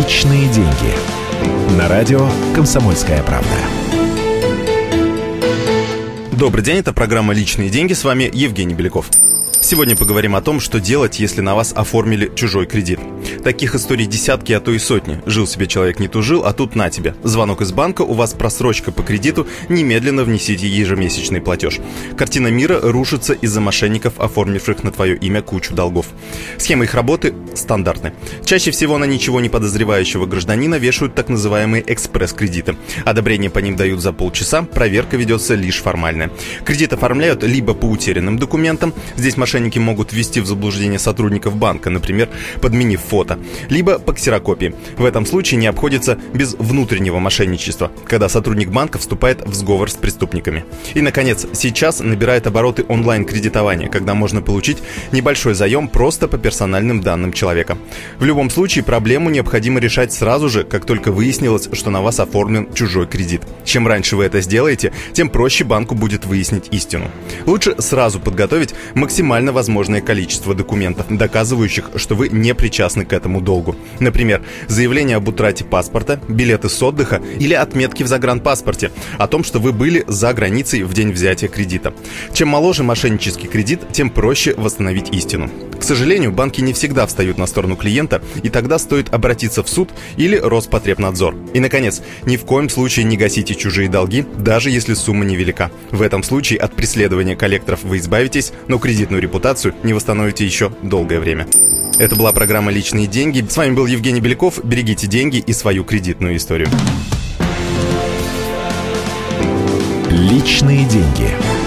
Личные деньги. На радио «Комсомольская правда». Добрый день, это программа «Личные деньги». С вами Евгений Беляков. Сегодня поговорим о том, что делать, если на вас оформили чужой кредит. Таких историй десятки, а то и сотни. Жил себе человек не тужил, а тут на тебе. Звонок из банка, у вас просрочка по кредиту, немедленно внесите ежемесячный платеж. Картина мира рушится из-за мошенников, оформивших на твое имя кучу долгов. Схема их работы стандартны. Чаще всего на ничего не подозревающего гражданина вешают так называемые экспресс-кредиты. Одобрение по ним дают за полчаса, проверка ведется лишь формальная. Кредит оформляют либо по утерянным документам, здесь мошенники могут ввести в заблуждение сотрудников банка, например, подменив фото, либо по ксерокопии. В этом случае не обходится без внутреннего мошенничества, когда сотрудник банка вступает в сговор с преступниками. И, наконец, сейчас набирает обороты онлайн-кредитование, когда можно получить небольшой заем просто по персональным данным человека. В любом случае, проблему необходимо решать сразу же, как только выяснилось, что на вас оформлен чужой кредит. Чем раньше вы это сделаете, тем проще банку будет выяснить истину. Лучше сразу подготовить максимально возможное количество документов, доказывающих, что вы не причастны к этому долгу. Например, заявление об утрате паспорта, билеты с отдыха или отметки в загранпаспорте о том, что вы были за границей в день взятия кредита. Чем моложе мошеннический кредит, тем проще восстановить истину. К сожалению, банки не всегда встают на сторону клиента, и тогда стоит обратиться в суд или Роспотребнадзор. И, наконец, ни в коем случае не гасите чужие долги, даже если сумма невелика. В этом случае от преследования коллекторов вы избавитесь, но кредитную репутацию не восстановите еще долгое время. Это была программа «Личные деньги». С вами был Евгений Беляков. Берегите деньги и свою кредитную историю. Личные деньги.